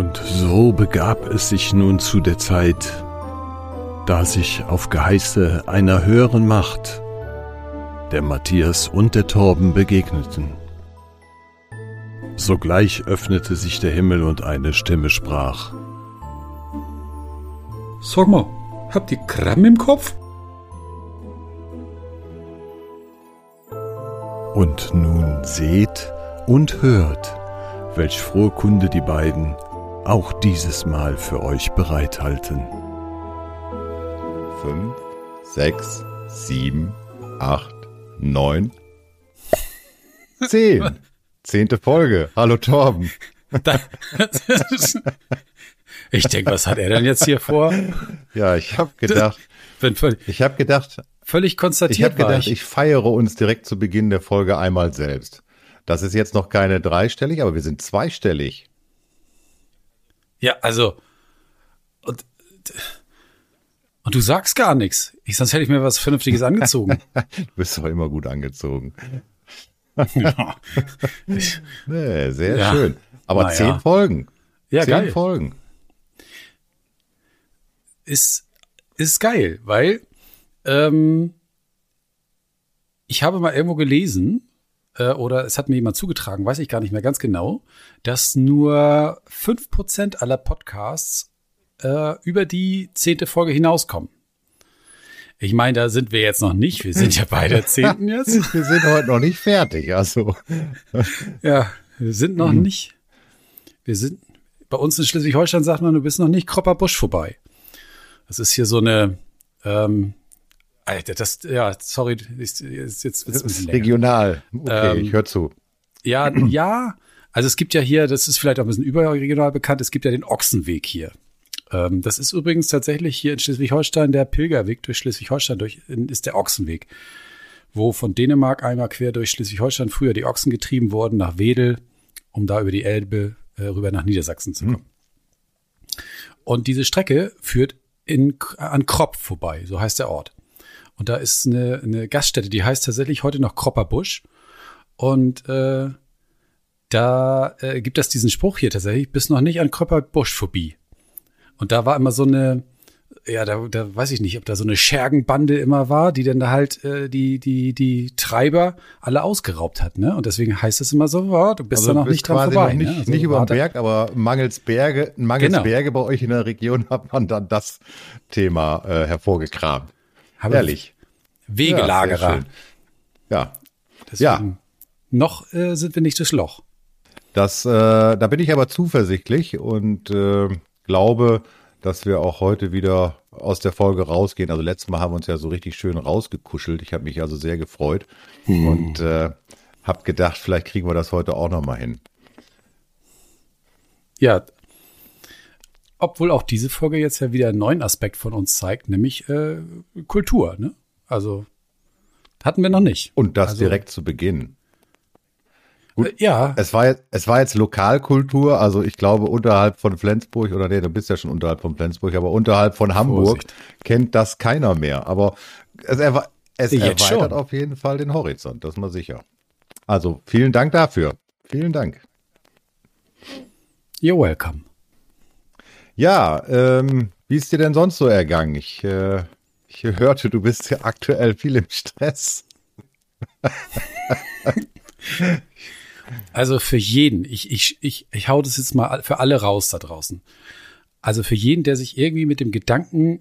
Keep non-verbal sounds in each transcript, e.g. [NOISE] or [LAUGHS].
Und so begab es sich nun zu der Zeit, da sich auf Geheiße einer höheren Macht der Matthias und der Torben begegneten. Sogleich öffnete sich der Himmel und eine Stimme sprach. Sag mal, habt ihr Kram im Kopf? Und nun seht und hört, welch frohe Kunde die beiden auch dieses Mal für euch bereithalten. Fünf, sechs, sieben, acht, neun, zehn. Zehnte Folge. Hallo Torben. ich denke, was hat er denn jetzt hier vor? Ja, ich habe gedacht, ich habe gedacht, völlig konstatiert. Ich habe gedacht, ich. ich feiere uns direkt zu Beginn der Folge einmal selbst. Das ist jetzt noch keine dreistellig, aber wir sind zweistellig. Ja, also und, und du sagst gar nichts. Ich, sonst hätte ich mir was Vernünftiges angezogen. [LAUGHS] du bist doch immer gut angezogen. [LAUGHS] ja. [LAUGHS] nee, sehr ja. schön. Aber naja. zehn Folgen. Ja, zehn geil. Folgen. Ist, ist geil, weil ähm, ich habe mal irgendwo gelesen, äh, oder es hat mir jemand zugetragen, weiß ich gar nicht mehr ganz genau, dass nur fünf Prozent aller Podcasts äh, über die zehnte Folge hinauskommen. Ich meine, da sind wir jetzt noch nicht. Wir sind ja bei der zehnten [LAUGHS] jetzt. wir sind heute noch nicht fertig, also. ja, wir sind noch mhm. nicht. Wir sind, bei uns in Schleswig-Holstein sagt man, du bist noch nicht Kropper Busch vorbei. Das ist hier so eine, ähm, Alter, das, ja, sorry, ist, ist jetzt wird's das ist regional. Okay, ähm, ich höre zu. Ja, ja. Also es gibt ja hier, das ist vielleicht auch ein bisschen überregional bekannt, es gibt ja den Ochsenweg hier. Ähm, das ist übrigens tatsächlich hier in Schleswig-Holstein der Pilgerweg durch Schleswig-Holstein durch, ist der Ochsenweg, wo von Dänemark einmal quer durch Schleswig-Holstein früher die Ochsen getrieben wurden nach Wedel, um da über die Elbe äh, rüber nach Niedersachsen zu kommen. Hm. Und diese Strecke führt in, an Kropp vorbei, so heißt der Ort. Und da ist eine, eine Gaststätte, die heißt tatsächlich heute noch Kropperbusch. Und äh, da äh, gibt es diesen Spruch hier tatsächlich, bis noch nicht an Kropperbusch vorbei. Und da war immer so eine, ja, da, da weiß ich nicht, ob da so eine Schergenbande immer war, die dann da halt äh, die, die, die Treiber alle ausgeraubt hat, ne? Und deswegen heißt es immer so, oh, du bist also da noch nicht dran vorbei. Nicht, ne? also nicht über den Berg, aber mangels Berge, mangels genau. Berge bei euch in der Region [LAUGHS] hat man dann das Thema äh, hervorgekramt. Haben Ehrlich. Wegelagerer. Ja. ja. Deswegen ja. Noch äh, sind wir nicht das Loch. Das, äh, da bin ich aber zuversichtlich und äh, glaube, dass wir auch heute wieder aus der Folge rausgehen. Also letztes Mal haben wir uns ja so richtig schön rausgekuschelt. Ich habe mich also sehr gefreut hm. und äh, habe gedacht, vielleicht kriegen wir das heute auch noch mal hin. Ja, obwohl auch diese Folge jetzt ja wieder einen neuen Aspekt von uns zeigt, nämlich äh, Kultur. Ne? Also hatten wir noch nicht. Und das also, direkt zu Beginn. Gut, äh, ja. Es war, jetzt, es war jetzt Lokalkultur, also ich glaube unterhalb von Flensburg, oder nee, du bist ja schon unterhalb von Flensburg, aber unterhalb von Hamburg Vorsicht. kennt das keiner mehr. Aber es, erwe es erweitert schon. auf jeden Fall den Horizont, das ist mal sicher. Also vielen Dank dafür. Vielen Dank. You're welcome. Ja, ähm, wie ist dir denn sonst so ergangen? Ich, äh, ich hörte, du bist ja aktuell viel im Stress. [LAUGHS] Also für jeden, ich, ich, ich, ich hau das jetzt mal für alle raus da draußen. Also für jeden, der sich irgendwie mit dem Gedanken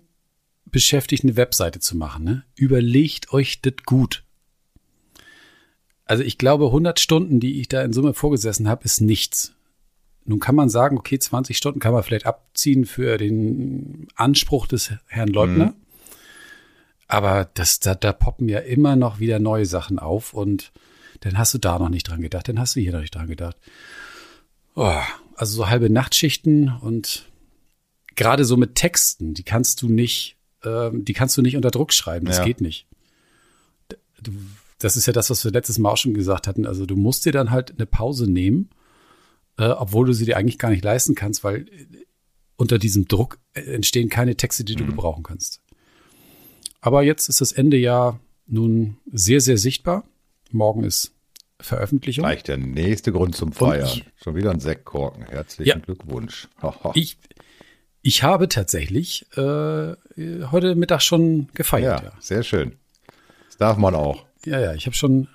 beschäftigt, eine Webseite zu machen, ne? überlegt euch das gut. Also ich glaube, 100 Stunden, die ich da in Summe vorgesessen habe, ist nichts. Nun kann man sagen, okay, 20 Stunden kann man vielleicht abziehen für den Anspruch des Herrn Leutner. Mhm. Aber das, da, da poppen ja immer noch wieder neue Sachen auf und dann hast du da noch nicht dran gedacht, dann hast du hier noch nicht dran gedacht. Oh, also so halbe Nachtschichten und gerade so mit Texten, die kannst du nicht, ähm, die kannst du nicht unter Druck schreiben. Das ja. geht nicht. Das ist ja das, was wir letztes Mal auch schon gesagt hatten. Also du musst dir dann halt eine Pause nehmen äh, obwohl du sie dir eigentlich gar nicht leisten kannst, weil äh, unter diesem Druck äh, entstehen keine Texte, die du mhm. gebrauchen kannst. Aber jetzt ist das Ende ja nun sehr, sehr sichtbar. Morgen ist Veröffentlichung. Gleich der nächste Grund zum Feiern. Ich, Schon wieder ein Sektkorken. Herzlichen ja, Glückwunsch. [LAUGHS] ich, ich habe tatsächlich äh, heute Mittag schon gefeiert. Ja, ja, sehr schön. Das darf man auch. Ja, ja, ich habe schon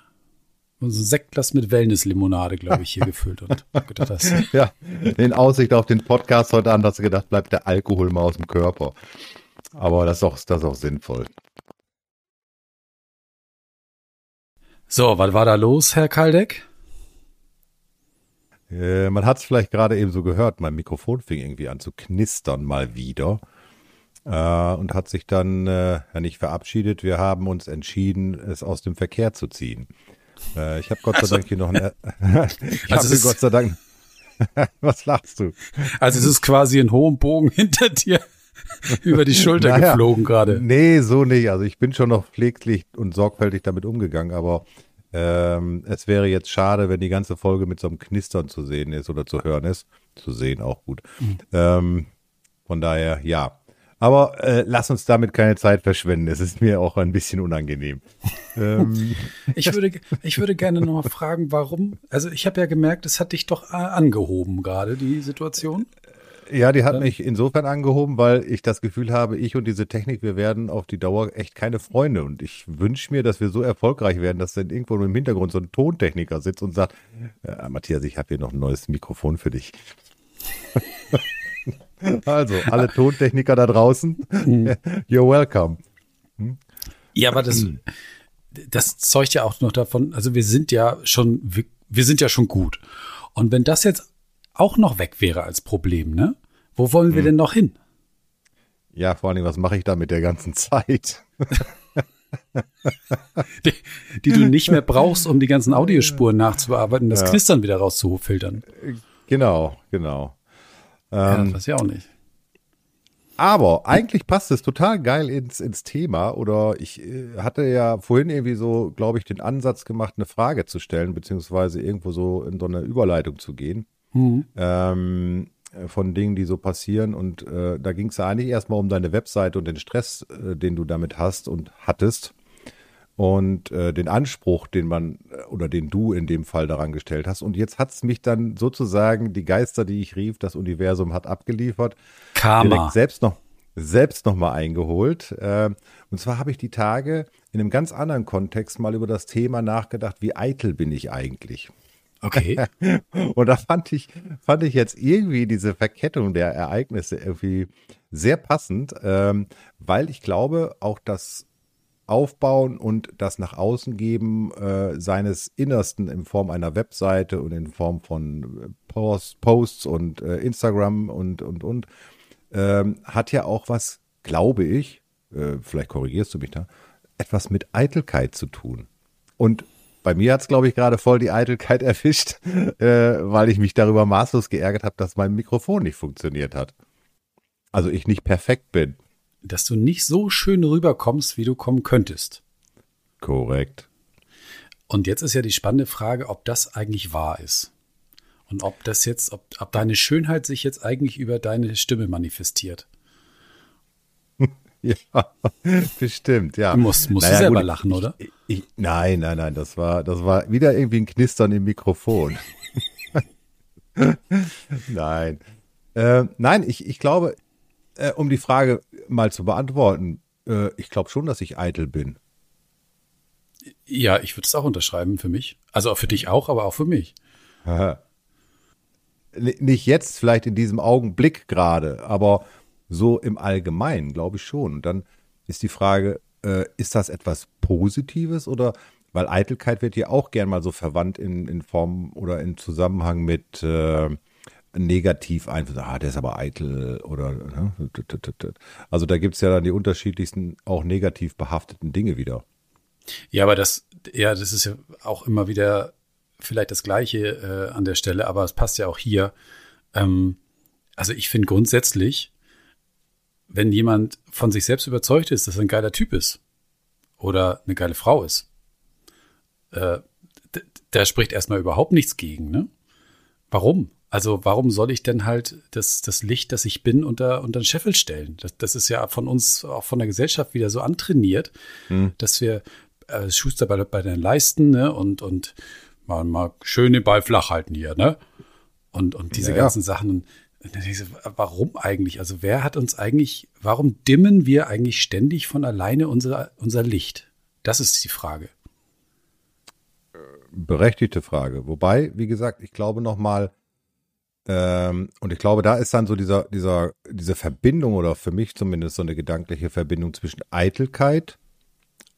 so ein Sektglas mit Wellness-Limonade, glaube ich, hier [LAUGHS] gefüllt und gedacht, das Ja, in Aussicht auf den Podcast heute Abend hast du gedacht, bleibt der Alkohol mal aus dem Körper. Aber das ist auch, das ist auch sinnvoll. So, was war da los, Herr Kaldeck? Äh, man hat es vielleicht gerade eben so gehört, mein Mikrofon fing irgendwie an zu knistern mal wieder äh, und hat sich dann äh, nicht verabschiedet. Wir haben uns entschieden, es aus dem Verkehr zu ziehen. Äh, ich habe Gott sei also, Dank hier noch ein. [LAUGHS] [LAUGHS] ich also habe Gott sei Dank. [LAUGHS] Was lachst du? Also es ist quasi ein hohem Bogen hinter dir über die Schulter naja, geflogen gerade. Nee, so nicht. Also ich bin schon noch pfleglich und sorgfältig damit umgegangen, aber ähm, es wäre jetzt schade, wenn die ganze Folge mit so einem Knistern zu sehen ist oder zu hören ist. Zu sehen auch gut. Mhm. Ähm, von daher, ja. Aber äh, lass uns damit keine Zeit verschwenden. Es ist mir auch ein bisschen unangenehm. [LAUGHS] ähm. ich, würde, ich würde gerne noch mal fragen, warum. Also ich habe ja gemerkt, es hat dich doch äh, angehoben gerade, die Situation. Ja, die hat mich insofern angehoben, weil ich das Gefühl habe, ich und diese Technik, wir werden auf die Dauer echt keine Freunde. Und ich wünsche mir, dass wir so erfolgreich werden, dass dann irgendwo im Hintergrund so ein Tontechniker sitzt und sagt, ja, Matthias, ich habe hier noch ein neues Mikrofon für dich. [LAUGHS] also, alle Tontechniker da draußen, mhm. [LAUGHS] you're welcome. Hm? Ja, aber das, das zeugt ja auch noch davon, also wir sind ja schon, wir, wir sind ja schon gut. Und wenn das jetzt auch noch weg wäre als Problem, ne? Wo wollen wir hm. denn noch hin? Ja, vor allem, was mache ich da mit der ganzen Zeit? die, die, du nicht mehr brauchst, um die ganzen Audiospuren nachzubearbeiten, das ja. Knistern wieder rauszufiltern. Genau, genau. Ja, das weiß ich auch nicht. Aber eigentlich passt es total geil ins, ins Thema. Oder ich äh, hatte ja vorhin irgendwie so, glaube ich, den Ansatz gemacht, eine Frage zu stellen, beziehungsweise irgendwo so in so eine Überleitung zu gehen mhm. ähm, von Dingen, die so passieren. Und äh, da ging es ja eigentlich erstmal um deine Webseite und den Stress, äh, den du damit hast und hattest. Und äh, den Anspruch, den man äh, oder den du in dem Fall daran gestellt hast. Und jetzt hat es mich dann sozusagen, die Geister, die ich rief, das Universum hat abgeliefert. Karma. Direkt selbst noch, selbst noch mal eingeholt. Äh, und zwar habe ich die Tage in einem ganz anderen Kontext mal über das Thema nachgedacht, wie eitel bin ich eigentlich? Okay. [LAUGHS] und da fand ich, fand ich jetzt irgendwie diese Verkettung der Ereignisse irgendwie sehr passend, ähm, weil ich glaube, auch das Aufbauen und das nach außen geben äh, seines Innersten in Form einer Webseite und in Form von äh, Post, Posts und äh, Instagram und, und, und, ähm, hat ja auch was, glaube ich, äh, vielleicht korrigierst du mich da, etwas mit Eitelkeit zu tun. Und bei mir hat es, glaube ich, gerade voll die Eitelkeit [LAUGHS] erwischt, äh, weil ich mich darüber maßlos geärgert habe, dass mein Mikrofon nicht funktioniert hat. Also ich nicht perfekt bin. Dass du nicht so schön rüberkommst, wie du kommen könntest. Korrekt. Und jetzt ist ja die spannende Frage, ob das eigentlich wahr ist. Und ob das jetzt, ob, ob deine Schönheit sich jetzt eigentlich über deine Stimme manifestiert. [LAUGHS] Ja, bestimmt, ja. Du musst, musst naja, du selber gut, lachen, oder? Ich, ich, nein, nein, nein, das war, das war wieder irgendwie ein Knistern im Mikrofon. [LAUGHS] [LAUGHS] nein. Äh, nein, ich, ich glaube, äh, um die Frage mal zu beantworten, äh, ich glaube schon, dass ich eitel bin. Ja, ich würde es auch unterschreiben für mich. Also auch für dich auch, aber auch für mich. Nicht jetzt, vielleicht in diesem Augenblick gerade, aber so im Allgemeinen, glaube ich schon. Und dann ist die Frage, äh, ist das etwas Positives oder weil Eitelkeit wird ja auch gern mal so verwandt in, in Form oder in Zusammenhang mit äh, negativ Einfluss. Ah, der ist aber eitel oder ne? also da gibt es ja dann die unterschiedlichsten auch negativ behafteten Dinge wieder. Ja, aber das, ja, das ist ja auch immer wieder vielleicht das Gleiche äh, an der Stelle, aber es passt ja auch hier. Ähm, also ich finde grundsätzlich wenn jemand von sich selbst überzeugt ist, dass er ein geiler Typ ist oder eine geile Frau ist, äh, da spricht erstmal überhaupt nichts gegen, ne? Warum? Also warum soll ich denn halt das, das Licht, das ich bin, unter, unter den Scheffel stellen? Das, das ist ja von uns, auch von der Gesellschaft wieder so antrainiert, hm. dass wir äh, Schuster bei, bei den Leisten ne? und, und mal, mal schön den Ball flach halten hier, ne? Und, und diese ja, ganzen ja. Sachen. Warum eigentlich? Also wer hat uns eigentlich, warum dimmen wir eigentlich ständig von alleine unser, unser Licht? Das ist die Frage. Berechtigte Frage. Wobei, wie gesagt, ich glaube noch mal, ähm, und ich glaube, da ist dann so dieser, dieser, diese Verbindung oder für mich zumindest so eine gedankliche Verbindung zwischen Eitelkeit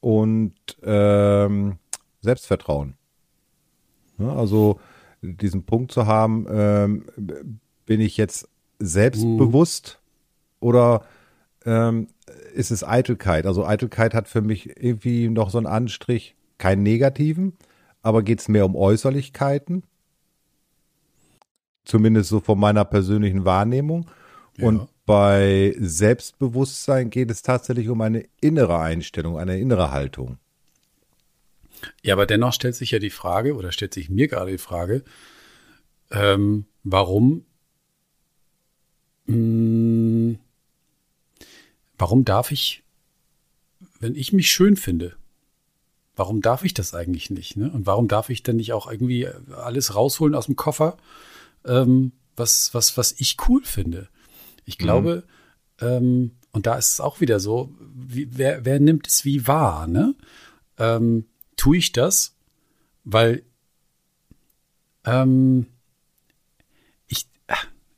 und ähm, Selbstvertrauen. Ja, also diesen Punkt zu haben, ähm, bin ich jetzt selbstbewusst mhm. oder ähm, ist es Eitelkeit? Also Eitelkeit hat für mich irgendwie noch so einen Anstrich, keinen negativen, aber geht es mehr um Äußerlichkeiten Zumindest so von meiner persönlichen Wahrnehmung. Ja. Und bei Selbstbewusstsein geht es tatsächlich um eine innere Einstellung, eine innere Haltung. Ja, aber dennoch stellt sich ja die Frage, oder stellt sich mir gerade die Frage, ähm, warum, mh, hm, warum darf ich, wenn ich mich schön finde, warum darf ich das eigentlich nicht? Ne? Und warum darf ich denn nicht auch irgendwie alles rausholen aus dem Koffer ähm, was, was, was ich cool finde. Ich glaube, mhm. ähm, und da ist es auch wieder so, wie, wer, wer nimmt es wie wahr, ne? Ähm, tue ich das, weil ähm, ich,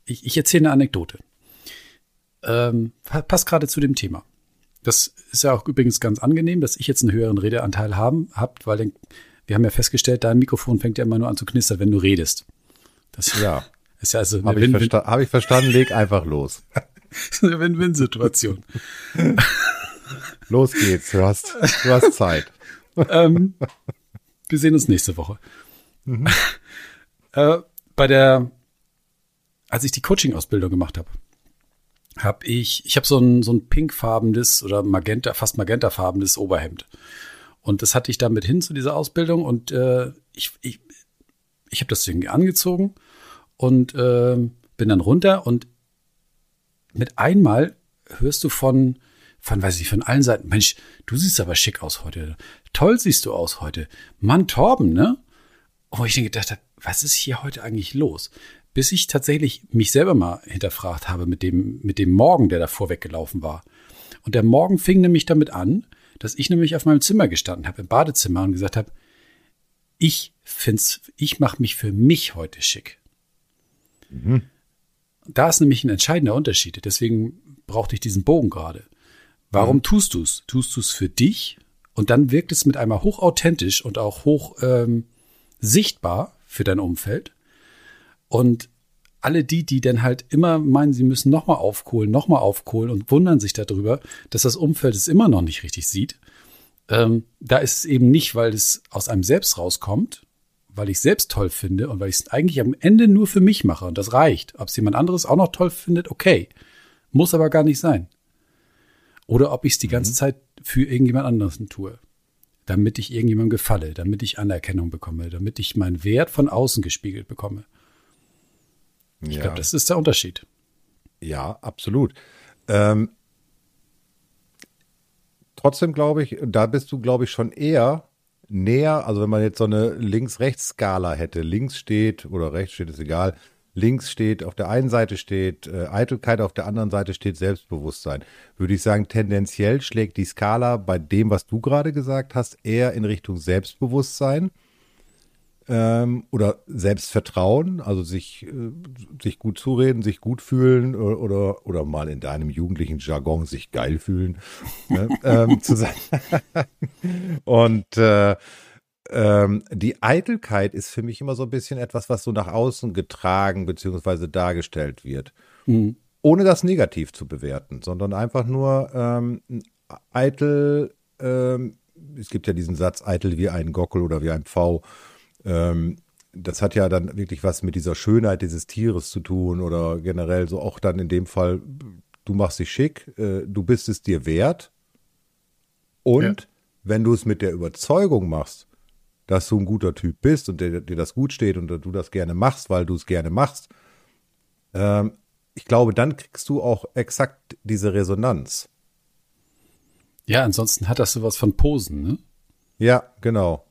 ich, ich erzähle eine Anekdote. Ähm, passt gerade zu dem Thema. Das ist ja auch übrigens ganz angenehm, dass ich jetzt einen höheren Redeanteil haben habt, weil wir haben ja festgestellt, dein Mikrofon fängt ja immer nur an zu knistern, wenn du redest. Das ja. ist ja also Habe ich, versta hab ich verstanden, leg einfach los. [LAUGHS] eine Win-Win-Situation. los geht's, du hast, du hast Zeit. [LAUGHS] ähm, wir sehen uns nächste Woche. Mhm. [LAUGHS] Äh, bei der, als ich die Coaching-Ausbildung gemacht habe, habe ich, ich habe so ein, so ein pinkfarbenes oder magenta, fast magentafarbenes Oberhemd. Und das hatte ich damit hin zu dieser Ausbildung und äh, ich, ich, ich habe das irgendwie angezogen und äh, bin dann runter und mit einmal hörst du von, von, weiß ich, von allen Seiten, Mensch, du siehst aber schick aus heute. Toll siehst du aus heute. Mann, Torben, ne? Wo ich dann gedacht habe, was ist hier heute eigentlich los? Bis ich tatsächlich mich selber mal hinterfragt habe mit dem, mit dem Morgen, der davor weggelaufen war. Und der Morgen fing nämlich damit an, dass ich nämlich auf meinem Zimmer gestanden habe, im Badezimmer und gesagt habe, ich find's, ich mache mich für mich heute schick. Mhm. Da ist nämlich ein entscheidender Unterschied. Deswegen brauchte ich diesen Bogen gerade. Warum mhm. tust du es? Tust du es für dich? Und dann wirkt es mit einmal hochauthentisch und auch hoch ähm, sichtbar für dein Umfeld. Und alle die, die dann halt immer meinen, sie müssen nochmal aufkohlen, nochmal aufkohlen und wundern sich darüber, dass das Umfeld es immer noch nicht richtig sieht, ähm, da ist es eben nicht, weil es aus einem selbst rauskommt, weil ich es selbst toll finde und weil ich es eigentlich am Ende nur für mich mache und das reicht. Ob es jemand anderes auch noch toll findet, okay. Muss aber gar nicht sein. Oder ob ich es die ganze mhm. Zeit für irgendjemand anderes tue. Damit ich irgendjemandem gefalle, damit ich Anerkennung bekomme, damit ich meinen Wert von außen gespiegelt bekomme. Ich ja. glaube, das ist der Unterschied. Ja, absolut. Ähm, trotzdem glaube ich, da bist du, glaube ich, schon eher näher, also wenn man jetzt so eine Links-Rechts-Skala hätte, links steht oder rechts steht, ist egal, links steht, auf der einen Seite steht äh, Eitelkeit, auf der anderen Seite steht Selbstbewusstsein, würde ich sagen, tendenziell schlägt die Skala bei dem, was du gerade gesagt hast, eher in Richtung Selbstbewusstsein ähm, oder Selbstvertrauen, also sich, äh, sich gut zureden, sich gut fühlen oder, äh, oder, oder mal in deinem jugendlichen Jargon sich geil fühlen. ne, [LAUGHS] ähm, zu sein. [LAUGHS] Und äh, ähm, die Eitelkeit ist für mich immer so ein bisschen etwas, was so nach außen getragen bzw. dargestellt wird. Mhm. Ohne das negativ zu bewerten, sondern einfach nur ähm, eitel, ähm, es gibt ja diesen Satz, eitel wie ein Gockel oder wie ein Pfau. Ähm, das hat ja dann wirklich was mit dieser Schönheit dieses Tieres zu tun oder generell so auch dann in dem Fall, du machst dich schick, äh, du bist es dir wert. Und ja. wenn du es mit der Überzeugung machst, dass du ein guter Typ bist und dir, dir das gut steht und du das gerne machst, weil du es gerne machst, ähm, ich glaube, dann kriegst du auch exakt diese Resonanz. Ja, ansonsten hat das sowas von Posen, ne? Ja, genau.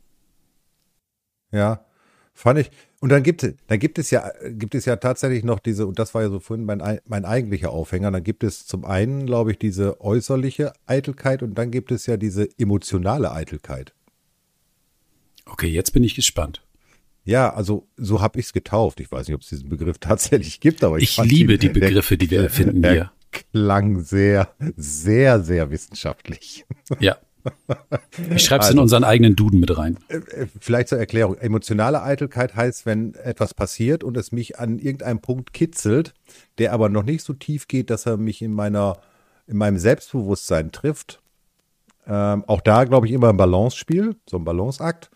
Ja. Fand ich. Und dann gibt, dann gibt es ja, gibt es ja tatsächlich noch diese, und das war ja so vorhin mein, mein eigentlicher Aufhänger, dann gibt es zum einen, glaube ich, diese äußerliche Eitelkeit und dann gibt es ja diese emotionale Eitelkeit. Okay, jetzt bin ich gespannt. Ja, also so habe ich es getauft. Ich weiß nicht, ob es diesen Begriff [LAUGHS] tatsächlich gibt, aber ich, ich liebe die, die Begriffe, die wir [LAUGHS] erfinden hier. Klang sehr, sehr, sehr wissenschaftlich. Ja. [LAUGHS] Ich schreibe es also, in unseren eigenen Duden mit rein. Äh, äh, vielleicht zur Erklärung. Emotionale Eitelkeit heißt, wenn etwas passiert und es mich an irgendeinem Punkt kitzelt, der aber noch nicht so tief geht, dass er mich in meiner, in meinem Selbstbewusstsein trifft. Ähm, auch da, glaube ich, immer ein Balance-Spiel, so ein Balanceakt.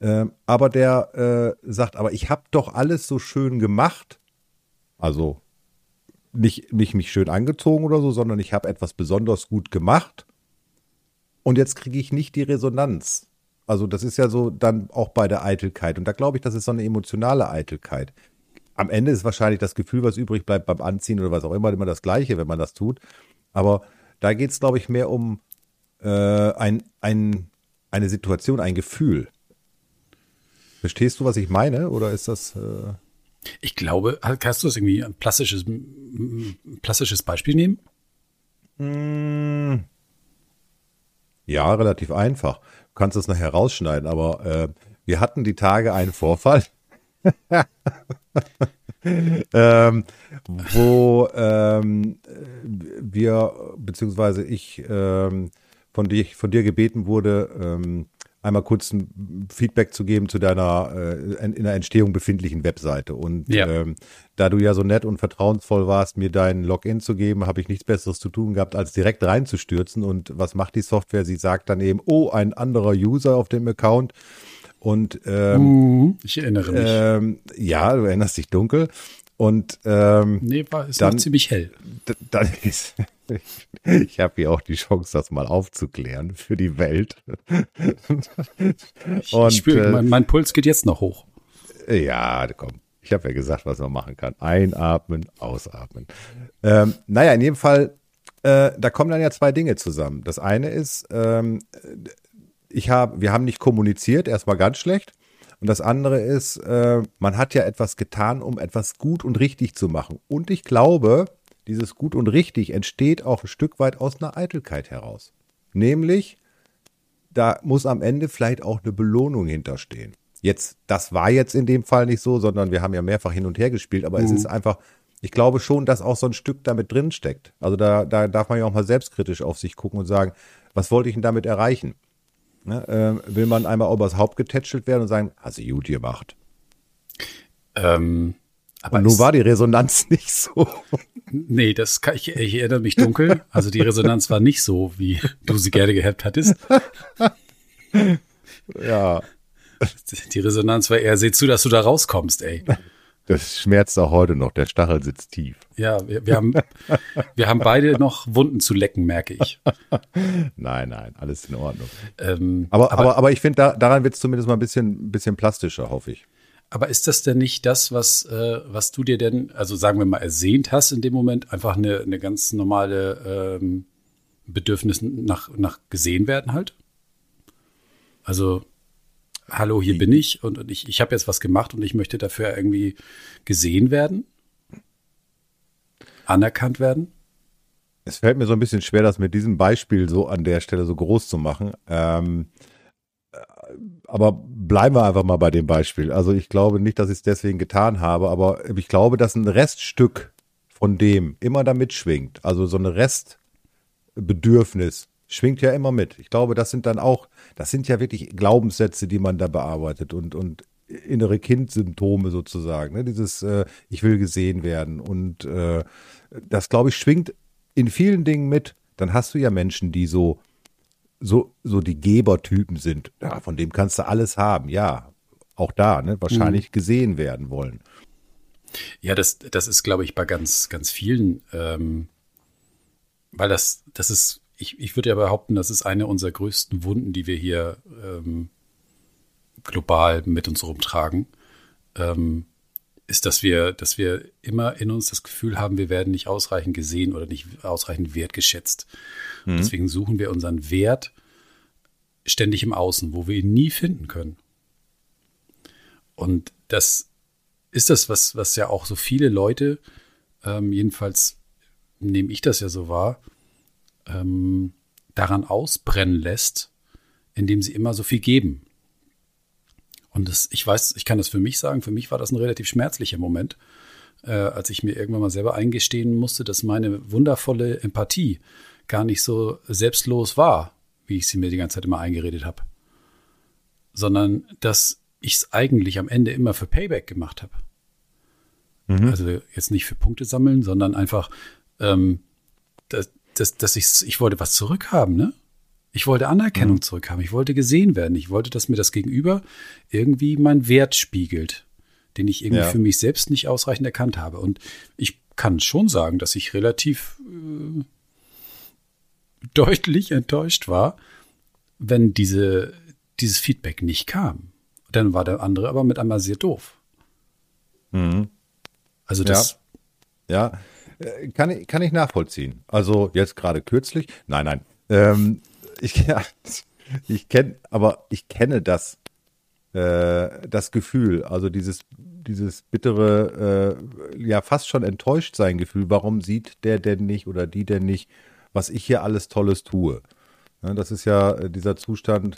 Ähm, aber der äh, sagt, aber ich habe doch alles so schön gemacht. Also nicht, nicht mich schön angezogen oder so, sondern ich habe etwas besonders gut gemacht. Und jetzt kriege ich nicht die Resonanz. Also das ist ja so dann auch bei der Eitelkeit. Und da glaube ich, das ist so eine emotionale Eitelkeit. Am Ende ist wahrscheinlich das Gefühl, was übrig bleibt beim Anziehen oder was auch immer, immer das Gleiche, wenn man das tut. Aber da geht es, glaube ich, mehr um äh, ein, ein, eine Situation, ein Gefühl. Verstehst du, was ich meine? Oder ist das. Äh ich glaube, kannst du das irgendwie ein plastisches, plastisches Beispiel nehmen? Hm. Ja, relativ einfach. Du kannst es nachher rausschneiden, aber äh, wir hatten die Tage einen Vorfall. [LAUGHS] ähm, wo ähm, wir, beziehungsweise ich ähm, von, dir, von dir gebeten wurde, ähm, einmal kurz ein Feedback zu geben zu deiner äh, in der Entstehung befindlichen Webseite. Und ja. ähm, da du ja so nett und vertrauensvoll warst, mir deinen Login zu geben, habe ich nichts Besseres zu tun gehabt, als direkt reinzustürzen. Und was macht die Software? Sie sagt dann eben, oh, ein anderer User auf dem Account. Und ähm, uh, ich erinnere mich. Ähm, ja, du erinnerst dich dunkel. Und ähm, nee, war ist dann, noch ziemlich hell. Dann [LAUGHS] ist ich habe hier auch die Chance, das mal aufzuklären für die Welt. ich, Und, ich spüre, äh, mein, mein, Puls geht jetzt noch hoch. Ja, komm. Ich habe ja gesagt, was man machen kann. Einatmen, ausatmen. Ähm, naja, in jedem Fall, äh, da kommen dann ja zwei Dinge zusammen. Das eine ist, ähm, ich habe, wir haben nicht kommuniziert, erstmal ganz schlecht. Und das andere ist, äh, man hat ja etwas getan, um etwas gut und richtig zu machen. Und ich glaube, dieses gut und richtig entsteht auch ein Stück weit aus einer Eitelkeit heraus. Nämlich, da muss am Ende vielleicht auch eine Belohnung hinterstehen. Jetzt, das war jetzt in dem Fall nicht so, sondern wir haben ja mehrfach hin und her gespielt, aber mhm. es ist einfach, ich glaube schon, dass auch so ein Stück damit drin steckt. Also da, da darf man ja auch mal selbstkritisch auf sich gucken und sagen, was wollte ich denn damit erreichen? Ne, äh, will man einmal übers Haupt getätschelt werden und sagen, hast du gut gemacht? Ähm, aber und nun war die Resonanz [LAUGHS] nicht so. Nee, das kann ich, ich erinnere mich dunkel. Also die Resonanz war nicht so, wie du sie gerne gehabt hattest. Ja. Die Resonanz war eher, seh zu, dass du da rauskommst, ey. Das schmerzt auch heute noch. Der Stachel sitzt tief. Ja, wir, wir, haben, wir haben beide noch Wunden zu lecken, merke ich. Nein, nein, alles in Ordnung. Ähm, aber, aber, aber, ich finde, da, daran wird es zumindest mal ein bisschen, bisschen plastischer, hoffe ich. Aber ist das denn nicht das, was, äh, was du dir denn, also sagen wir mal, ersehnt hast in dem Moment, einfach eine, eine ganz normale ähm, Bedürfnis nach, nach gesehen werden halt? Also, hallo, hier bin ich und, und ich, ich habe jetzt was gemacht und ich möchte dafür irgendwie gesehen werden? Anerkannt werden? Es fällt mir so ein bisschen schwer, das mit diesem Beispiel so an der Stelle so groß zu machen. Ähm, aber bleiben wir einfach mal bei dem Beispiel. Also ich glaube nicht, dass ich es deswegen getan habe, aber ich glaube, dass ein Reststück von dem immer da mitschwingt. Also so ein Restbedürfnis schwingt ja immer mit. Ich glaube, das sind dann auch, das sind ja wirklich Glaubenssätze, die man da bearbeitet und, und innere Kindsymptome sozusagen. Ne? Dieses, äh, ich will gesehen werden. Und äh, das, glaube ich, schwingt in vielen Dingen mit. Dann hast du ja Menschen, die so so, so die Gebertypen sind. Ja, von dem kannst du alles haben. Ja, auch da, ne, wahrscheinlich mhm. gesehen werden wollen. Ja, das, das ist, glaube ich, bei ganz, ganz vielen, ähm, weil das, das ist, ich, ich würde ja behaupten, das ist eine unserer größten Wunden, die wir hier ähm, global mit uns rumtragen. Ähm, ist, dass wir, dass wir immer in uns das Gefühl haben, wir werden nicht ausreichend gesehen oder nicht ausreichend wertgeschätzt. Mhm. Deswegen suchen wir unseren Wert ständig im Außen, wo wir ihn nie finden können. Und das ist das, was, was ja auch so viele Leute, ähm, jedenfalls nehme ich das ja so wahr, ähm, daran ausbrennen lässt, indem sie immer so viel geben. Und das, ich weiß, ich kann das für mich sagen, für mich war das ein relativ schmerzlicher Moment, äh, als ich mir irgendwann mal selber eingestehen musste, dass meine wundervolle Empathie gar nicht so selbstlos war, wie ich sie mir die ganze Zeit immer eingeredet habe. Sondern dass ich es eigentlich am Ende immer für Payback gemacht habe. Mhm. Also jetzt nicht für Punkte sammeln, sondern einfach, ähm, dass, dass, dass ich, ich wollte was zurückhaben, ne? Ich wollte Anerkennung mhm. zurückhaben. Ich wollte gesehen werden. Ich wollte, dass mir das Gegenüber irgendwie meinen Wert spiegelt, den ich irgendwie ja. für mich selbst nicht ausreichend erkannt habe. Und ich kann schon sagen, dass ich relativ äh, [LAUGHS] deutlich enttäuscht war, wenn diese, dieses Feedback nicht kam. Dann war der andere aber mit einmal sehr doof. Mhm. Also das. Ja, ja. Äh, kann, ich, kann ich nachvollziehen. Also jetzt gerade kürzlich. Nein, nein. Ähm, ich, [LAUGHS] ja, ich kenne, aber ich kenne das, äh, das Gefühl, also dieses, dieses bittere, äh, ja fast schon enttäuscht sein Gefühl. Warum sieht der denn nicht oder die denn nicht, was ich hier alles Tolles tue? Ja, das ist ja äh, dieser Zustand,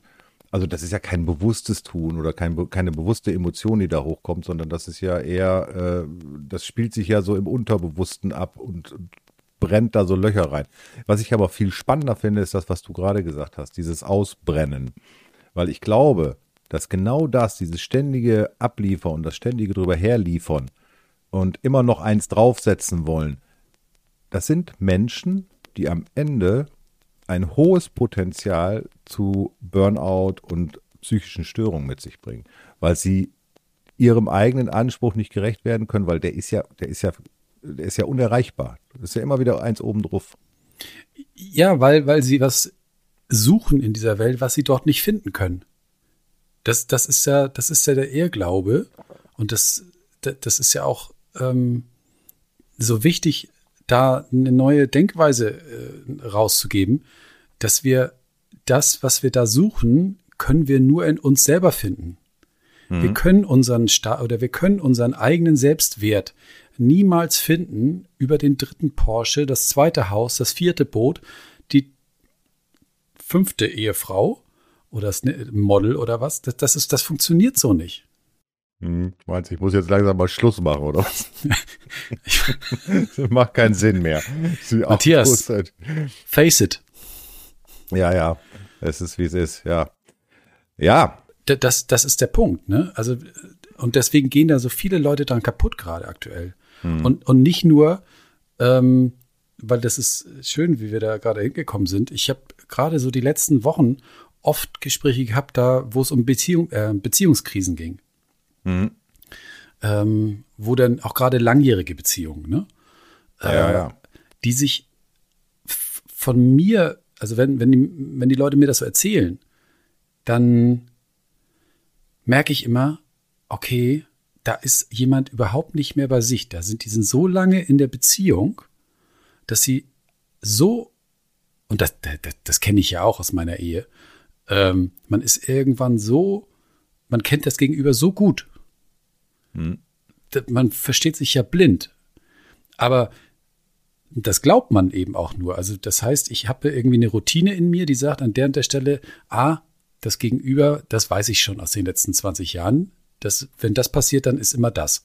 also das ist ja kein bewusstes Tun oder kein, keine bewusste Emotion, die da hochkommt, sondern das ist ja eher, äh, das spielt sich ja so im Unterbewussten ab und, brennt da so Löcher rein. Was ich aber viel spannender finde, ist das, was du gerade gesagt hast, dieses Ausbrennen. Weil ich glaube, dass genau das, dieses ständige Abliefern und das ständige drüber herliefern und immer noch eins draufsetzen wollen, das sind Menschen, die am Ende ein hohes Potenzial zu Burnout und psychischen Störungen mit sich bringen, weil sie ihrem eigenen Anspruch nicht gerecht werden können, weil der ist ja, der ist ja, der ist ja unerreichbar. Das ist ja immer wieder eins oben drauf. Ja, weil, weil sie was suchen in dieser Welt, was sie dort nicht finden können. Das, das ist ja, das ist ja der Irrglaube. Und das, das ist ja auch ähm, so wichtig, da eine neue Denkweise äh, rauszugeben, dass wir das, was wir da suchen, können wir nur in uns selber finden. Mhm. Wir können unseren Sta oder wir können unseren eigenen Selbstwert niemals finden über den dritten Porsche, das zweite Haus, das vierte Boot, die fünfte Ehefrau oder das ne-, Model oder was. Das, das ist, das funktioniert so nicht. Hm, meinst ich muss jetzt langsam mal Schluss machen, oder was? das [LAUGHS] [LAUGHS] macht keinen Sinn mehr. Matthias, face it. Ja, ja, es ist, wie es ist, ja. Ja. Das, das ist der Punkt, ne? Also, und deswegen gehen da so viele Leute dran kaputt gerade aktuell. Hm. Und, und nicht nur, ähm, weil das ist schön, wie wir da gerade hingekommen sind. Ich habe gerade so die letzten Wochen oft Gespräche gehabt, da, wo es um Beziehung, äh, Beziehungskrisen ging. Mhm. Ähm, wo dann auch gerade langjährige Beziehungen, ne? Äh, ja, ja. Die sich von mir, also wenn, wenn, die, wenn die Leute mir das so erzählen, dann merke ich immer, okay, da ist jemand überhaupt nicht mehr bei sich. Da sind die sind so lange in der Beziehung, dass sie so, und das, das, das kenne ich ja auch aus meiner Ehe, ähm, man ist irgendwann so, man kennt das Gegenüber so gut. Hm. Man versteht sich ja blind. Aber das glaubt man eben auch nur. Also das heißt, ich habe irgendwie eine Routine in mir, die sagt an der und der Stelle, ah, das Gegenüber, das weiß ich schon aus den letzten 20 Jahren. Das, wenn das passiert, dann ist immer das.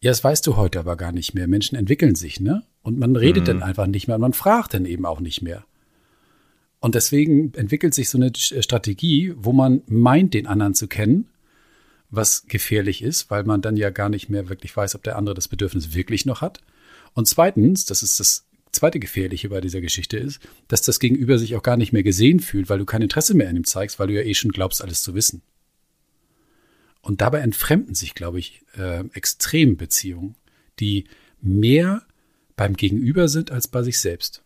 Ja, das weißt du heute aber gar nicht mehr. Menschen entwickeln sich, ne? Und man redet mhm. dann einfach nicht mehr und man fragt dann eben auch nicht mehr. Und deswegen entwickelt sich so eine Strategie, wo man meint, den anderen zu kennen, was gefährlich ist, weil man dann ja gar nicht mehr wirklich weiß, ob der andere das Bedürfnis wirklich noch hat. Und zweitens, das ist das zweite Gefährliche bei dieser Geschichte ist, dass das Gegenüber sich auch gar nicht mehr gesehen fühlt, weil du kein Interesse mehr an ihm zeigst, weil du ja eh schon glaubst, alles zu wissen. Und dabei entfremden sich, glaube ich, äh, extrem Beziehungen, die mehr beim Gegenüber sind als bei sich selbst.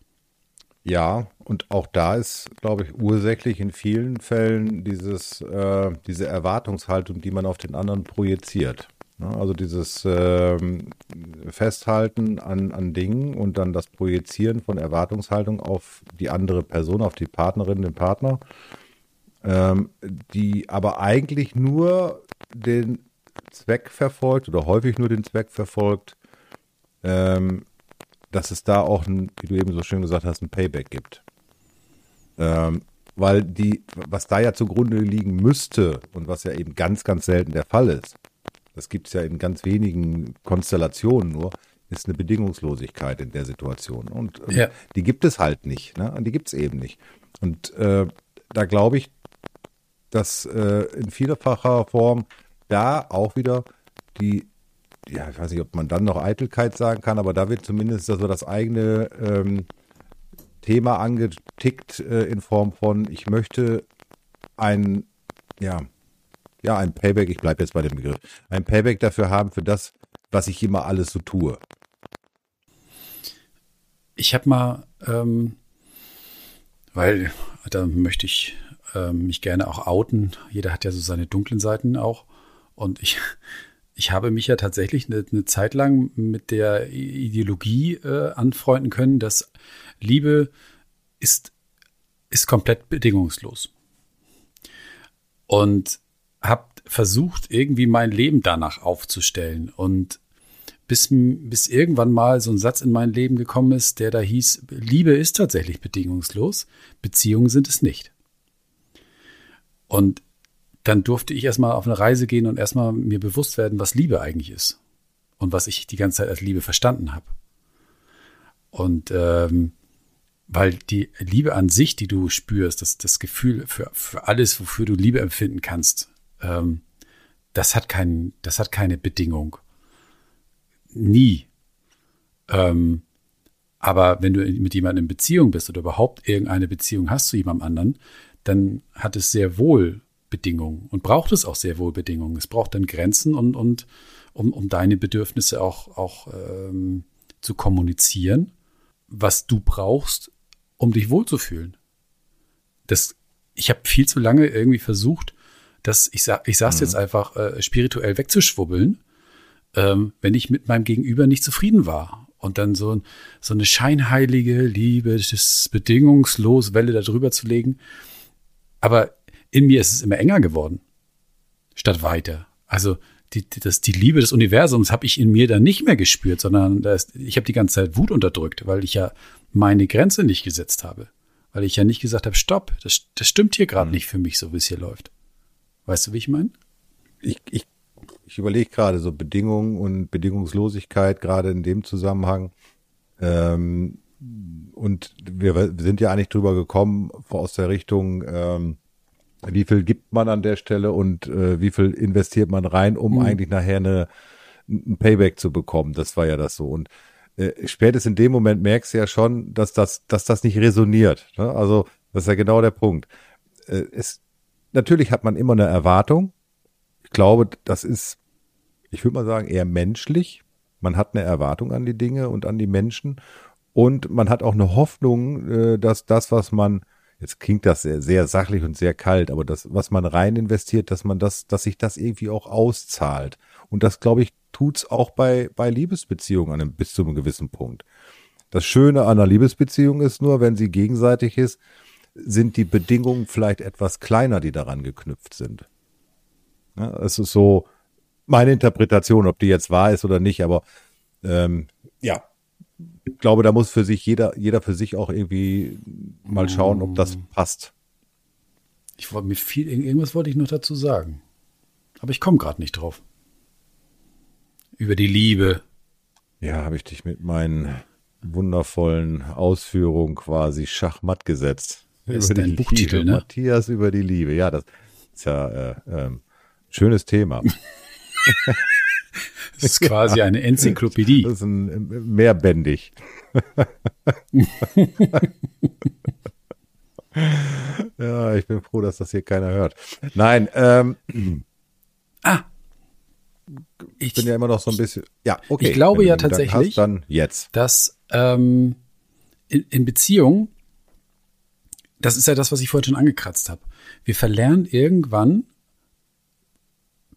Ja, und auch da ist, glaube ich, ursächlich in vielen Fällen dieses, äh, diese Erwartungshaltung, die man auf den anderen projiziert. Ne? Also dieses äh, Festhalten an, an Dingen und dann das Projizieren von Erwartungshaltung auf die andere Person, auf die Partnerin, den Partner, ähm, die aber eigentlich nur den Zweck verfolgt oder häufig nur den Zweck verfolgt, ähm, dass es da auch, ein, wie du eben so schön gesagt hast, ein Payback gibt. Ähm, weil die, was da ja zugrunde liegen müsste und was ja eben ganz, ganz selten der Fall ist, das gibt es ja in ganz wenigen Konstellationen nur, ist eine Bedingungslosigkeit in der Situation. Und ähm, ja. die gibt es halt nicht. Ne? Und die gibt es eben nicht. Und äh, da glaube ich, dass äh, in vielfacher Form da auch wieder die, ja, ich weiß nicht, ob man dann noch Eitelkeit sagen kann, aber da wird zumindest also das eigene ähm, Thema angetickt äh, in Form von, ich möchte ein, ja, ja, ein Payback, ich bleibe jetzt bei dem Begriff, ein Payback dafür haben für das, was ich immer alles so tue. Ich habe mal, ähm, weil da möchte ich ähm, mich gerne auch outen. Jeder hat ja so seine dunklen Seiten auch. Und ich, ich habe mich ja tatsächlich eine, eine Zeit lang mit der Ideologie äh, anfreunden können, dass Liebe ist, ist komplett bedingungslos. Und habe versucht, irgendwie mein Leben danach aufzustellen. Und bis, bis irgendwann mal so ein Satz in mein Leben gekommen ist, der da hieß, Liebe ist tatsächlich bedingungslos, Beziehungen sind es nicht. Und dann durfte ich erstmal auf eine Reise gehen und erstmal mir bewusst werden, was Liebe eigentlich ist. Und was ich die ganze Zeit als Liebe verstanden habe. Und ähm, weil die Liebe an sich, die du spürst, das, das Gefühl für, für alles, wofür du Liebe empfinden kannst, ähm, das hat kein, das hat keine Bedingung. Nie. Ähm, aber wenn du mit jemandem in Beziehung bist oder überhaupt irgendeine Beziehung hast zu jemandem anderen, dann hat es sehr wohl Bedingungen und braucht es auch sehr wohl Bedingungen. Es braucht dann Grenzen und, und um, um deine Bedürfnisse auch, auch ähm, zu kommunizieren, was du brauchst, um dich wohlzufühlen. Das, ich habe viel zu lange irgendwie versucht, dass ich sag, ich sag's mhm. jetzt einfach äh, spirituell wegzuschwubbeln, ähm, wenn ich mit meinem Gegenüber nicht zufrieden war. Und dann so, so eine scheinheilige Liebe, das bedingungslos Welle darüber zu legen. Aber in mir ist es immer enger geworden, statt weiter. Also die, die, das, die Liebe des Universums habe ich in mir dann nicht mehr gespürt, sondern das, ich habe die ganze Zeit Wut unterdrückt, weil ich ja meine Grenze nicht gesetzt habe. Weil ich ja nicht gesagt habe, stopp, das, das stimmt hier gerade mhm. nicht für mich, so wie es hier läuft. Weißt du, wie ich meine? Ich, ich, ich überlege gerade so Bedingungen und Bedingungslosigkeit, gerade in dem Zusammenhang. Ähm, und wir sind ja eigentlich drüber gekommen aus der Richtung, ähm, wie viel gibt man an der Stelle und äh, wie viel investiert man rein, um mhm. eigentlich nachher eine, ein Payback zu bekommen. Das war ja das so. Und äh, spätestens in dem Moment merkst du ja schon, dass das, dass das nicht resoniert. Ne? Also das ist ja genau der Punkt. Äh, es, natürlich hat man immer eine Erwartung. Ich glaube, das ist, ich würde mal sagen, eher menschlich. Man hat eine Erwartung an die Dinge und an die Menschen. Und man hat auch eine Hoffnung, äh, dass das, was man jetzt klingt das sehr, sehr sachlich und sehr kalt, aber das, was man rein investiert, dass man das, dass sich das irgendwie auch auszahlt. Und das, glaube ich, tut's auch bei, bei Liebesbeziehungen an einem, bis zu einem gewissen Punkt. Das Schöne an einer Liebesbeziehung ist nur, wenn sie gegenseitig ist, sind die Bedingungen vielleicht etwas kleiner, die daran geknüpft sind. Ja, es ist so meine Interpretation, ob die jetzt wahr ist oder nicht, aber ähm, glaube, da muss für sich jeder, jeder für sich auch irgendwie mal schauen, ob das passt. Ich wollte mir viel, irgendwas wollte ich noch dazu sagen. Aber ich komme gerade nicht drauf. Über die Liebe. Ja, habe ich dich mit meinen wundervollen Ausführungen quasi schachmatt gesetzt. Das über ist dein Buchtitel, Liebe. ne? Matthias über die Liebe. Ja, das ist ja äh, äh, schönes Thema. [LAUGHS] Das ist quasi eine Enzyklopädie. Das ist ein mehrbändig. [LAUGHS] ja, ich bin froh, dass das hier keiner hört. Nein, ähm, ah, ich bin ja immer noch so ein bisschen. Ja, okay. Ich glaube ja tatsächlich, dann jetzt. dass ähm, in, in Beziehungen, das ist ja das, was ich vorhin schon angekratzt habe. Wir verlernen irgendwann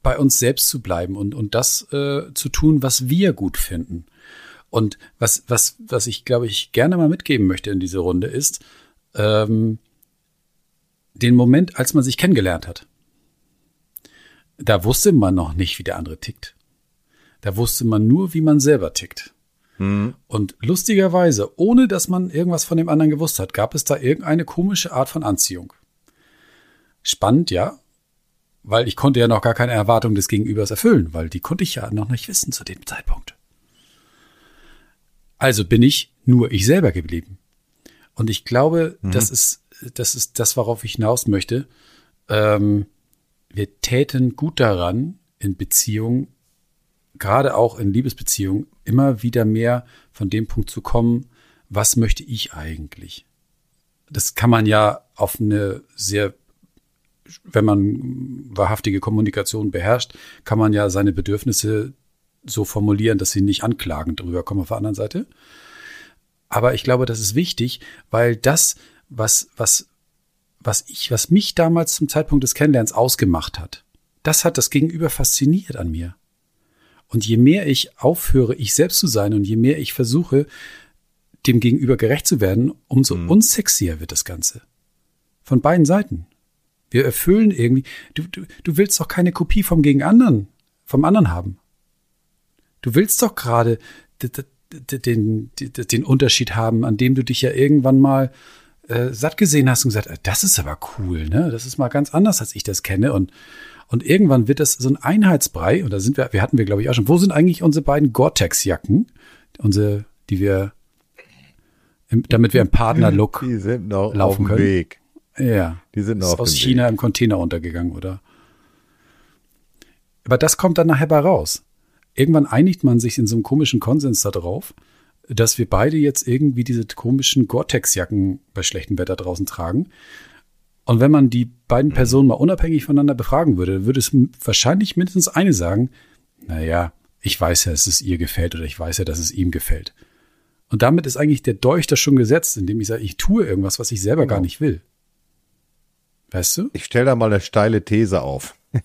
bei uns selbst zu bleiben und, und das äh, zu tun, was wir gut finden. Und was, was, was ich, glaube ich, gerne mal mitgeben möchte in diese Runde ist, ähm, den Moment, als man sich kennengelernt hat. da wusste man noch nicht, wie der andere tickt. Da wusste man nur, wie man selber tickt. Mhm. Und lustigerweise, ohne dass man irgendwas von dem anderen gewusst hat, gab es da irgendeine komische Art von Anziehung. Spannend, ja, weil ich konnte ja noch gar keine Erwartung des Gegenübers erfüllen, weil die konnte ich ja noch nicht wissen zu dem Zeitpunkt. Also bin ich nur ich selber geblieben. Und ich glaube, mhm. das ist, das ist das, worauf ich hinaus möchte. Ähm, wir täten gut daran, in Beziehungen, gerade auch in Liebesbeziehungen, immer wieder mehr von dem Punkt zu kommen, was möchte ich eigentlich? Das kann man ja auf eine sehr, wenn man wahrhaftige Kommunikation beherrscht, kann man ja seine Bedürfnisse so formulieren, dass sie nicht anklagend drüber kommen auf der anderen Seite. Aber ich glaube, das ist wichtig, weil das, was, was, was ich, was mich damals zum Zeitpunkt des Kennenlernens ausgemacht hat, das hat das Gegenüber fasziniert an mir. Und je mehr ich aufhöre, ich selbst zu sein und je mehr ich versuche, dem Gegenüber gerecht zu werden, umso mhm. unsexier wird das Ganze. Von beiden Seiten. Wir erfüllen irgendwie, du, du, du willst doch keine Kopie vom gegen anderen, vom anderen haben. Du willst doch gerade den, den, den Unterschied haben, an dem du dich ja irgendwann mal äh, satt gesehen hast und gesagt, äh, das ist aber cool, ne? Das ist mal ganz anders, als ich das kenne. Und, und irgendwann wird das so ein Einheitsbrei, und da sind wir, wir hatten wir, glaube ich, auch schon, wo sind eigentlich unsere beiden Gore-Tex-Jacken? Unsere, die wir, im, damit wir im Partner-Look laufen können. Weg. Ja. Die sind noch ist aus China Weg. im Container untergegangen, oder? Aber das kommt dann nachher bei raus. Irgendwann einigt man sich in so einem komischen Konsens darauf, dass wir beide jetzt irgendwie diese komischen Gore-Tex-Jacken bei schlechtem Wetter draußen tragen. Und wenn man die beiden mhm. Personen mal unabhängig voneinander befragen würde, würde es wahrscheinlich mindestens eine sagen, naja, ich weiß ja, dass es ihr gefällt oder ich weiß ja, dass es ihm gefällt. Und damit ist eigentlich der Dolch da schon gesetzt, indem ich sage, ich tue irgendwas, was ich selber genau. gar nicht will. Weißt du? Ich stelle da mal eine steile These auf. [LAUGHS]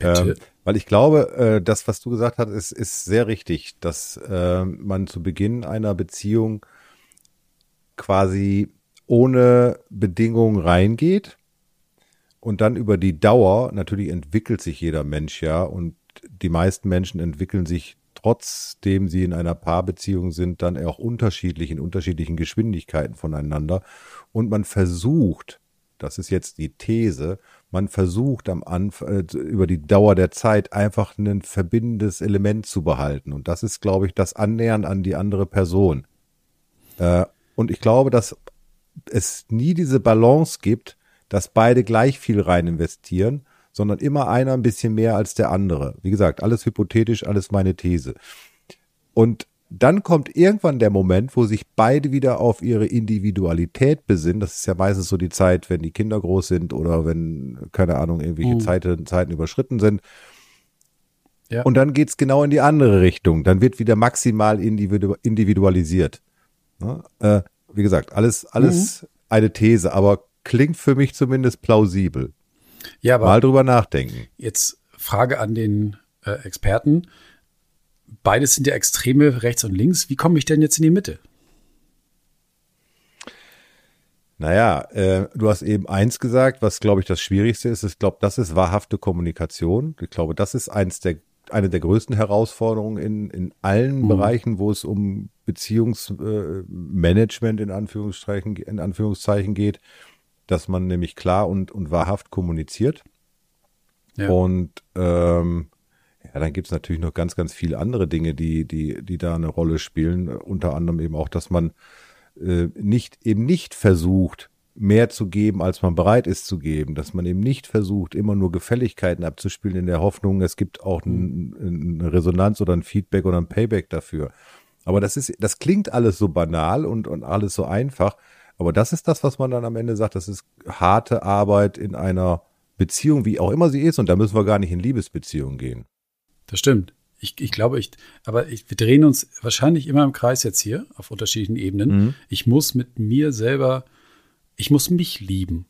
Ähm, weil ich glaube, äh, das, was du gesagt hast, ist, ist sehr richtig, dass äh, man zu Beginn einer Beziehung quasi ohne Bedingungen reingeht und dann über die Dauer, natürlich entwickelt sich jeder Mensch ja und die meisten Menschen entwickeln sich trotzdem sie in einer Paarbeziehung sind, dann auch unterschiedlich in unterschiedlichen Geschwindigkeiten voneinander und man versucht, das ist jetzt die These, man versucht am Anfang äh, über die Dauer der Zeit einfach ein verbindendes Element zu behalten. Und das ist, glaube ich, das Annähern an die andere Person. Äh, und ich glaube, dass es nie diese Balance gibt, dass beide gleich viel rein investieren, sondern immer einer ein bisschen mehr als der andere. Wie gesagt, alles hypothetisch, alles meine These. Und dann kommt irgendwann der Moment, wo sich beide wieder auf ihre Individualität besinnen. Das ist ja meistens so die Zeit, wenn die Kinder groß sind oder wenn, keine Ahnung, irgendwelche mhm. Zeiten, Zeiten überschritten sind. Ja. Und dann geht's genau in die andere Richtung. Dann wird wieder maximal individu individualisiert. Ne? Äh, wie gesagt, alles, alles mhm. eine These, aber klingt für mich zumindest plausibel. Ja, aber mal drüber nachdenken. Jetzt Frage an den äh, Experten beides sind ja Extreme rechts und links. Wie komme ich denn jetzt in die Mitte? Naja, äh, du hast eben eins gesagt, was glaube ich das Schwierigste ist. Ich glaube, das ist wahrhafte Kommunikation. Ich glaube, das ist eins der eine der größten Herausforderungen in, in allen mhm. Bereichen, wo es um Beziehungsmanagement äh, in Anführungszeichen, in Anführungszeichen geht, dass man nämlich klar und, und wahrhaft kommuniziert. Ja. Und ähm, dann gibt es natürlich noch ganz, ganz viele andere Dinge, die, die, die da eine Rolle spielen. Unter anderem eben auch, dass man äh, nicht, eben nicht versucht, mehr zu geben, als man bereit ist zu geben, dass man eben nicht versucht, immer nur Gefälligkeiten abzuspielen in der Hoffnung, es gibt auch ein, eine Resonanz oder ein Feedback oder ein Payback dafür. Aber das ist, das klingt alles so banal und, und alles so einfach. Aber das ist das, was man dann am Ende sagt, das ist harte Arbeit in einer Beziehung, wie auch immer sie ist. Und da müssen wir gar nicht in Liebesbeziehungen gehen. Das stimmt. Ich, ich glaube, ich, aber ich, wir drehen uns wahrscheinlich immer im Kreis jetzt hier auf unterschiedlichen Ebenen. Mhm. Ich muss mit mir selber, ich muss mich lieben.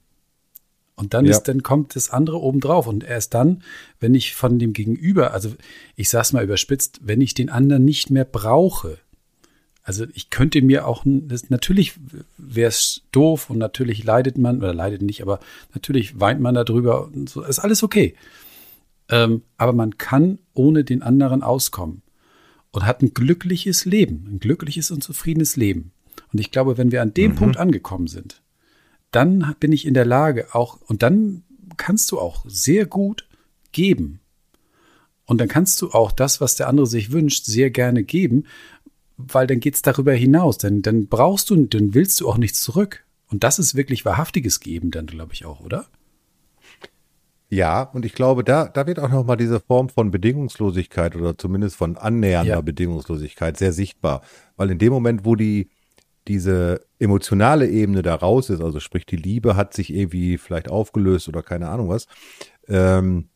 Und dann ja. ist, dann kommt das andere obendrauf. Und erst dann, wenn ich von dem Gegenüber, also ich sag's mal überspitzt, wenn ich den anderen nicht mehr brauche, also ich könnte mir auch, das, natürlich wäre es doof und natürlich leidet man, oder leidet nicht, aber natürlich weint man darüber und so, ist alles okay. Ähm, aber man kann ohne den anderen auskommen und hat ein glückliches Leben, ein glückliches und zufriedenes Leben. Und ich glaube, wenn wir an dem mhm. Punkt angekommen sind, dann bin ich in der Lage auch, und dann kannst du auch sehr gut geben. Und dann kannst du auch das, was der andere sich wünscht, sehr gerne geben, weil dann geht's darüber hinaus. Denn dann brauchst du, dann willst du auch nichts zurück. Und das ist wirklich wahrhaftiges Geben, dann glaube ich auch, oder? Ja, und ich glaube, da, da wird auch nochmal diese Form von Bedingungslosigkeit oder zumindest von annähernder ja. Bedingungslosigkeit sehr sichtbar. Weil in dem Moment, wo die, diese emotionale Ebene da raus ist, also sprich die Liebe hat sich irgendwie vielleicht aufgelöst oder keine Ahnung was, ähm,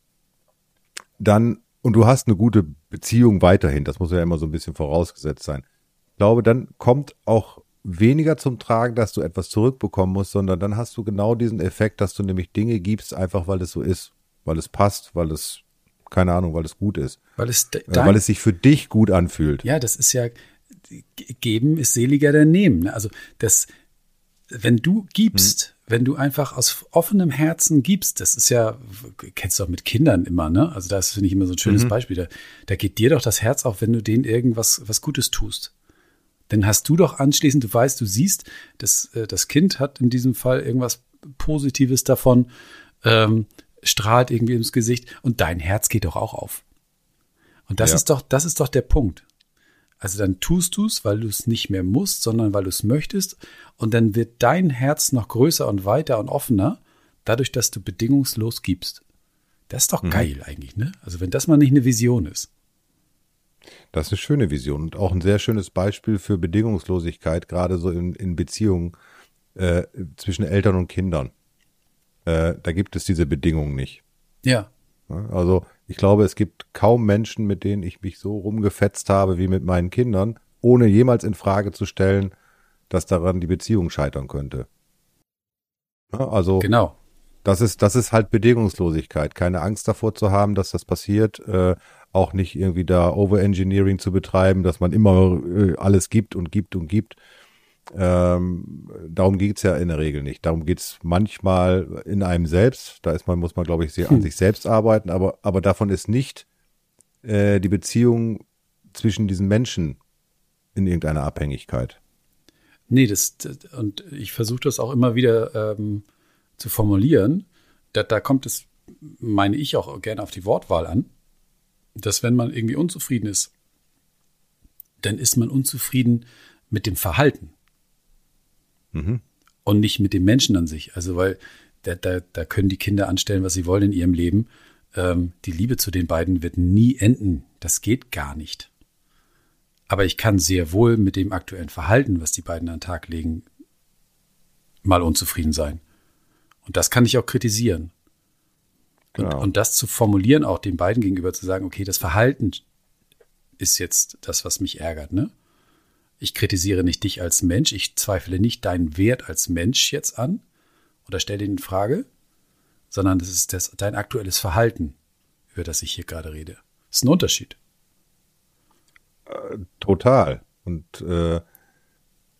dann, und du hast eine gute Beziehung weiterhin, das muss ja immer so ein bisschen vorausgesetzt sein. Ich glaube, dann kommt auch weniger zum Tragen, dass du etwas zurückbekommen musst, sondern dann hast du genau diesen Effekt, dass du nämlich Dinge gibst, einfach weil es so ist, weil es passt, weil es, keine Ahnung, weil es gut ist. Weil es, äh, weil es sich für dich gut anfühlt. Ja, das ist ja, geben ist seliger denn nehmen. Ne? Also das, wenn du gibst, hm. wenn du einfach aus offenem Herzen gibst, das ist ja, kennst du auch mit Kindern immer, ne? Also das finde ich immer so ein schönes mhm. Beispiel. Da, da geht dir doch das Herz auf, wenn du denen irgendwas was Gutes tust. Dann hast du doch anschließend, du weißt, du siehst, dass äh, das Kind hat in diesem Fall irgendwas Positives davon, ähm, strahlt irgendwie ins Gesicht und dein Herz geht doch auch auf. Und das ja. ist doch, das ist doch der Punkt. Also dann tust du es, weil du es nicht mehr musst, sondern weil du es möchtest. Und dann wird dein Herz noch größer und weiter und offener, dadurch, dass du bedingungslos gibst. Das ist doch mhm. geil eigentlich, ne? Also wenn das mal nicht eine Vision ist. Das ist eine schöne Vision und auch ein sehr schönes Beispiel für Bedingungslosigkeit, gerade so in, in Beziehungen äh, zwischen Eltern und Kindern. Äh, da gibt es diese Bedingungen nicht. Ja. Also ich glaube, es gibt kaum Menschen, mit denen ich mich so rumgefetzt habe wie mit meinen Kindern, ohne jemals in Frage zu stellen, dass daran die Beziehung scheitern könnte. Also genau. Das ist das ist halt Bedingungslosigkeit, keine Angst davor zu haben, dass das passiert, äh, auch nicht irgendwie da Overengineering zu betreiben, dass man immer äh, alles gibt und gibt und gibt, ähm, darum geht's ja in der Regel nicht. Darum geht's manchmal in einem selbst. Da ist man, muss man, glaube ich, sehr hm. an sich selbst arbeiten, aber, aber davon ist nicht äh, die Beziehung zwischen diesen Menschen in irgendeiner Abhängigkeit. Nee, das, und ich versuche das auch immer wieder ähm, zu formulieren. Da, da kommt es, meine ich, auch gerne auf die Wortwahl an, dass wenn man irgendwie unzufrieden ist, dann ist man unzufrieden mit dem Verhalten. Mhm. Und nicht mit dem Menschen an sich. Also, weil da, da, da können die Kinder anstellen, was sie wollen in ihrem Leben. Ähm, die Liebe zu den beiden wird nie enden. Das geht gar nicht. Aber ich kann sehr wohl mit dem aktuellen Verhalten, was die beiden an den Tag legen, mal unzufrieden sein. Und das kann ich auch kritisieren. Genau. Und, und das zu formulieren, auch den beiden gegenüber zu sagen, okay, das Verhalten ist jetzt das, was mich ärgert, ne? Ich kritisiere nicht dich als Mensch, ich zweifle nicht deinen Wert als Mensch jetzt an oder stelle ihn in Frage, sondern das ist das, dein aktuelles Verhalten, über das ich hier gerade rede. Das ist ein Unterschied. Äh, total. Und äh,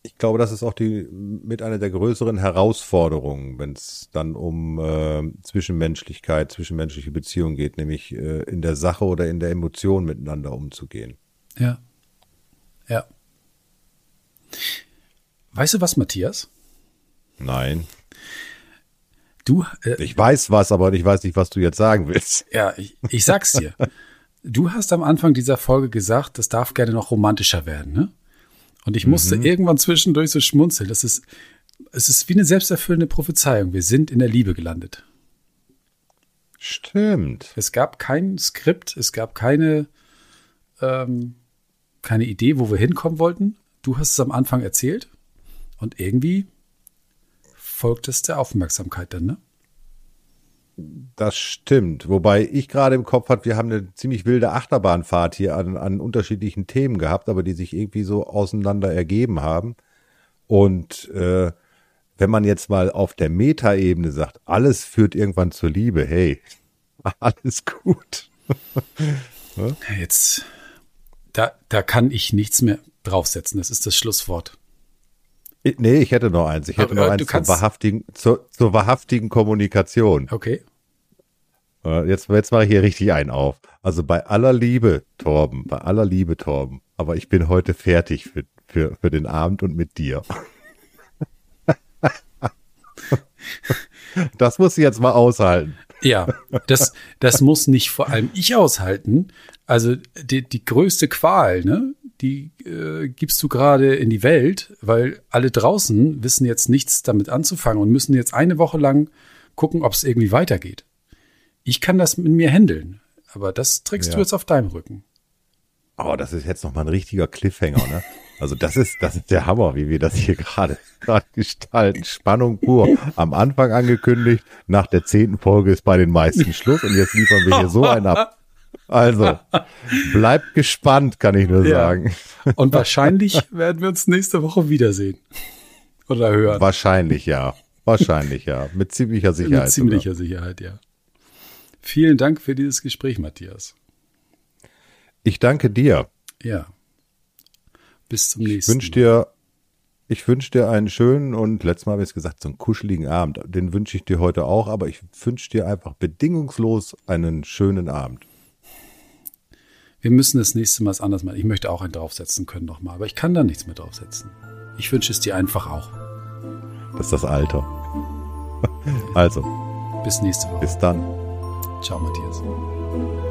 ich glaube, das ist auch die mit einer der größeren Herausforderungen, wenn es dann um äh, Zwischenmenschlichkeit, zwischenmenschliche Beziehungen geht, nämlich äh, in der Sache oder in der Emotion miteinander umzugehen. Ja. Ja. Weißt du was, Matthias? Nein. Du. Äh, ich weiß was, aber ich weiß nicht, was du jetzt sagen willst. Ja, ich, ich sag's dir. du hast am Anfang dieser Folge gesagt, das darf gerne noch romantischer werden, ne? Und ich musste mhm. irgendwann zwischendurch so schmunzeln. Das ist, es ist wie eine selbsterfüllende Prophezeiung. Wir sind in der Liebe gelandet. Stimmt. Es gab kein Skript, es gab keine, ähm, keine Idee, wo wir hinkommen wollten du hast es am Anfang erzählt und irgendwie folgt es der Aufmerksamkeit dann, ne? Das stimmt. Wobei ich gerade im Kopf hatte, wir haben eine ziemlich wilde Achterbahnfahrt hier an, an unterschiedlichen Themen gehabt, aber die sich irgendwie so auseinander ergeben haben. Und äh, wenn man jetzt mal auf der Metaebene sagt, alles führt irgendwann zur Liebe, hey, [LAUGHS] alles gut. [LAUGHS] jetzt, da, da kann ich nichts mehr draufsetzen. Das ist das Schlusswort. Nee, ich hätte noch eins. Ich hätte Aber, noch eins zur wahrhaftigen, zur, zur wahrhaftigen Kommunikation. Okay. Äh, jetzt, jetzt mache ich hier richtig einen auf. Also bei aller Liebe, Torben, bei aller Liebe, Torben. Aber ich bin heute fertig für, für, für den Abend und mit dir. [LAUGHS] Das muss ich jetzt mal aushalten. Ja, das, das muss nicht vor allem ich aushalten. Also die, die größte Qual, ne, die äh, gibst du gerade in die Welt, weil alle draußen wissen jetzt nichts damit anzufangen und müssen jetzt eine Woche lang gucken, ob es irgendwie weitergeht. Ich kann das mit mir handeln, aber das trägst ja. du jetzt auf deinem Rücken. Oh, das ist jetzt nochmal ein richtiger Cliffhanger, ne? [LAUGHS] Also das ist, das ist der Hammer, wie wir das hier [LAUGHS] gerade gestalten. Spannung pur. Am Anfang angekündigt, nach der zehnten Folge ist bei den meisten Schluss und jetzt liefern wir hier so einen ab. Also, bleibt gespannt, kann ich nur ja. sagen. Und wahrscheinlich [LAUGHS] werden wir uns nächste Woche wiedersehen. Oder hören. Wahrscheinlich, ja. Wahrscheinlich, ja. Mit ziemlicher Sicherheit. Mit ziemlicher sogar. Sicherheit, ja. Vielen Dank für dieses Gespräch, Matthias. Ich danke dir. Ja. Bis zum nächsten ich wünsch dir, Ich wünsche dir einen schönen und letztes Mal habe ich es gesagt, so einen kuscheligen Abend. Den wünsche ich dir heute auch, aber ich wünsche dir einfach bedingungslos einen schönen Abend. Wir müssen das nächste Mal anders machen. Ich möchte auch einen draufsetzen können nochmal, aber ich kann da nichts mehr draufsetzen. Ich wünsche es dir einfach auch. Das ist das Alter. Also. Bis nächste Woche. Bis dann. Ciao, Matthias.